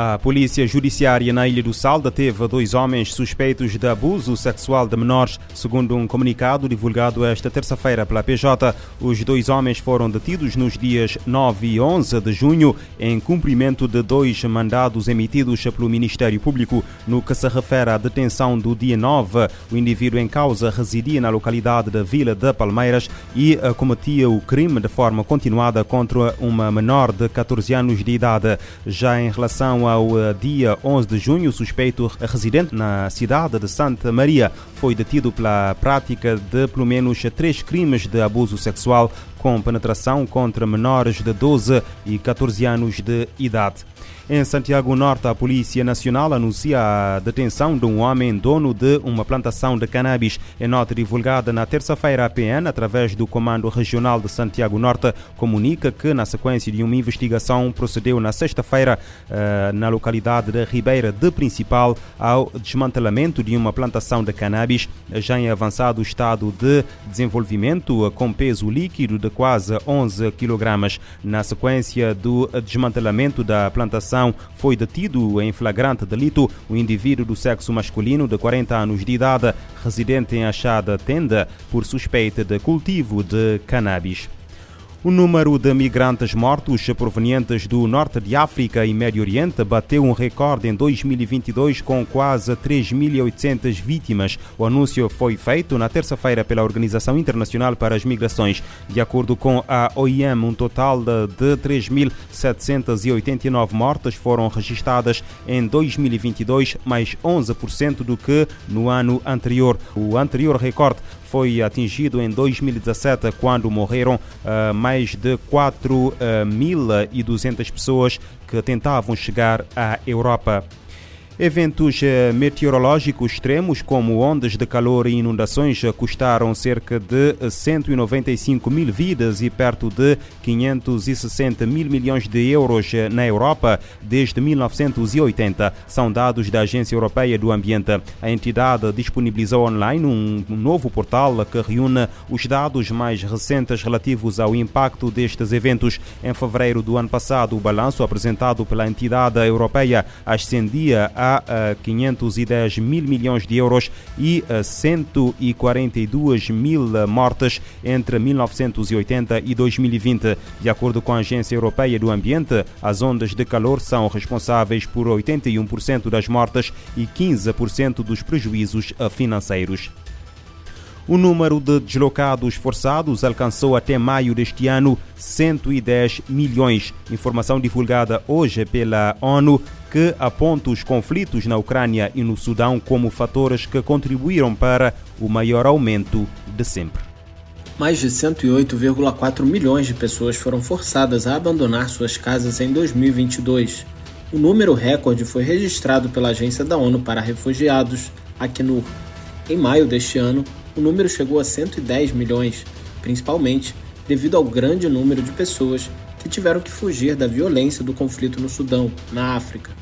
A Polícia Judiciária na Ilha do Sal deteve dois homens suspeitos de abuso sexual de menores, segundo um comunicado divulgado esta terça-feira pela PJ. Os dois homens foram detidos nos dias 9 e 11 de junho em cumprimento de dois mandados emitidos pelo Ministério Público. No que se refere à detenção do dia 9, o indivíduo em causa residia na localidade da Vila de Palmeiras e cometia o crime de forma continuada contra uma menor de 14 anos de idade. Já em relação ao eh, dia 11 de junho, o suspeito residente na cidade de Santa Maria foi detido pela prática de pelo menos três crimes de abuso sexual com penetração contra menores de 12 e 14 anos de idade. Em Santiago Norte, a Polícia Nacional anuncia a detenção de um homem dono de uma plantação de cannabis. Em nota divulgada na terça-feira, a PN, através do Comando Regional de Santiago Norte, comunica que, na sequência de uma investigação, procedeu na sexta-feira eh, na localidade de Ribeira de Principal ao desmantelamento de uma plantação de cannabis já em avançado estado de desenvolvimento, com peso líquido de quase 11 kg. Na sequência do desmantelamento da plantação, foi detido em flagrante delito o indivíduo do sexo masculino de 40 anos de idade, residente em achada tenda, por suspeita de cultivo de cannabis. O número de migrantes mortos provenientes do norte de África e Médio Oriente bateu um recorde em 2022 com quase 3.800 vítimas. O anúncio foi feito na terça-feira pela Organização Internacional para as Migrações. De acordo com a OIM, um total de 3.789 mortes foram registradas em 2022, mais 11% do que no ano anterior. O anterior recorde foi atingido em 2017, quando morreram uh, mais de 4.200 uh, pessoas que tentavam chegar à Europa. Eventos eh, meteorológicos extremos, como ondas de calor e inundações, eh, custaram cerca de 195 mil vidas e perto de 560 mil milhões de euros eh, na Europa desde 1980. São dados da Agência Europeia do Ambiente. A entidade disponibilizou online um novo portal que reúne os dados mais recentes relativos ao impacto destes eventos. Em fevereiro do ano passado, o balanço apresentado pela entidade europeia ascendia a a 510 mil milhões de euros e 142 mil mortes entre 1980 e 2020. De acordo com a Agência Europeia do Ambiente, as ondas de calor são responsáveis por 81% das mortes e 15% dos prejuízos financeiros. O número de deslocados forçados alcançou até maio deste ano 110 milhões. Informação divulgada hoje pela ONU que aponta os conflitos na Ucrânia e no Sudão como fatores que contribuíram para o maior aumento de sempre. Mais de 108,4 milhões de pessoas foram forçadas a abandonar suas casas em 2022. O número recorde foi registrado pela Agência da ONU para Refugiados, Acnur. Em maio deste ano, o número chegou a 110 milhões, principalmente devido ao grande número de pessoas que tiveram que fugir da violência do conflito no Sudão, na África.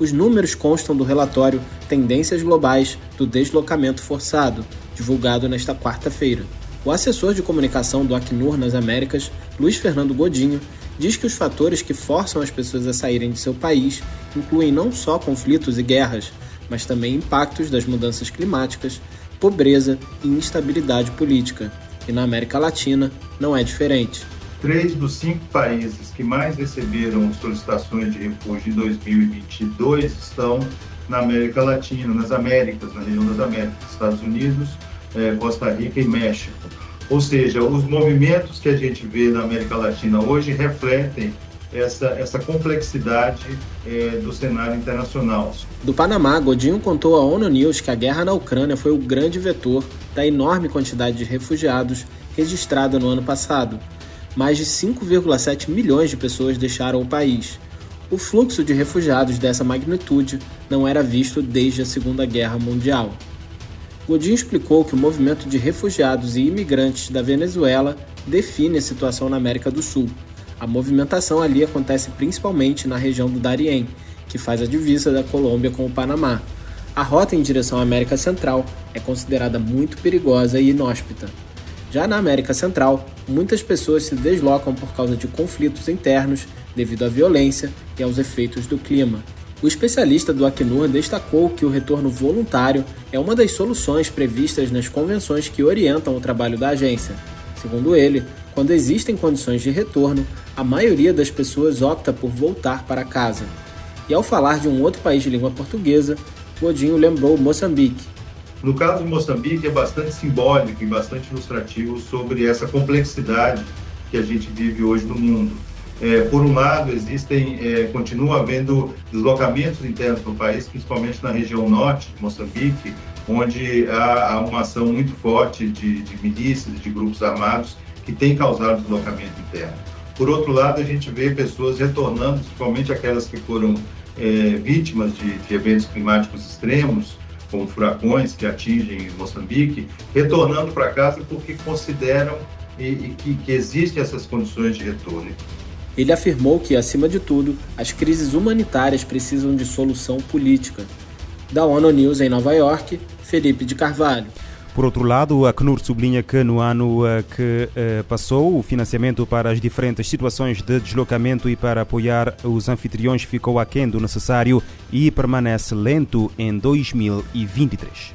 Os números constam do relatório Tendências Globais do Deslocamento Forçado, divulgado nesta quarta-feira. O assessor de comunicação do Acnur nas Américas, Luiz Fernando Godinho, diz que os fatores que forçam as pessoas a saírem de seu país incluem não só conflitos e guerras, mas também impactos das mudanças climáticas, pobreza e instabilidade política. E na América Latina não é diferente. Três dos cinco países que mais receberam solicitações de refúgio em 2022 estão na América Latina, nas Américas, na região das Américas, Estados Unidos, eh, Costa Rica e México. Ou seja, os movimentos que a gente vê na América Latina hoje refletem essa, essa complexidade é, do cenário internacional. Do Panamá, Godinho contou à ONU News que a guerra na Ucrânia foi o grande vetor da enorme quantidade de refugiados registrada no ano passado. Mais de 5,7 milhões de pessoas deixaram o país. O fluxo de refugiados dessa magnitude não era visto desde a Segunda Guerra Mundial. Godinho explicou que o movimento de refugiados e imigrantes da Venezuela define a situação na América do Sul a movimentação ali acontece principalmente na região do Darién, que faz a divisa da Colômbia com o Panamá. A rota em direção à América Central é considerada muito perigosa e inóspita. Já na América Central, muitas pessoas se deslocam por causa de conflitos internos devido à violência e aos efeitos do clima. O especialista do Acnur destacou que o retorno voluntário é uma das soluções previstas nas convenções que orientam o trabalho da agência. Segundo ele, quando existem condições de retorno, a maioria das pessoas opta por voltar para casa. E ao falar de um outro país de língua portuguesa, Godinho lembrou Moçambique. No caso de Moçambique, é bastante simbólico e bastante ilustrativo sobre essa complexidade que a gente vive hoje no mundo. É, por um lado, existem, é, continua havendo deslocamentos internos no país, principalmente na região norte de Moçambique, onde há, há uma ação muito forte de, de milícias, de grupos armados, que tem causado deslocamento interno. Por outro lado, a gente vê pessoas retornando, principalmente aquelas que foram é, vítimas de, de, eventos climáticos extremos, como furacões que atingem Moçambique, retornando para casa porque consideram e, e que, que existem essas condições de retorno. Ele afirmou que, acima de tudo, as crises humanitárias precisam de solução política. Da ONU News em Nova York, Felipe de Carvalho. Por outro lado, a Acnur sublinha que no ano eh, que eh, passou, o financiamento para as diferentes situações de deslocamento e para apoiar os anfitriões ficou aquém do necessário e permanece lento em 2023.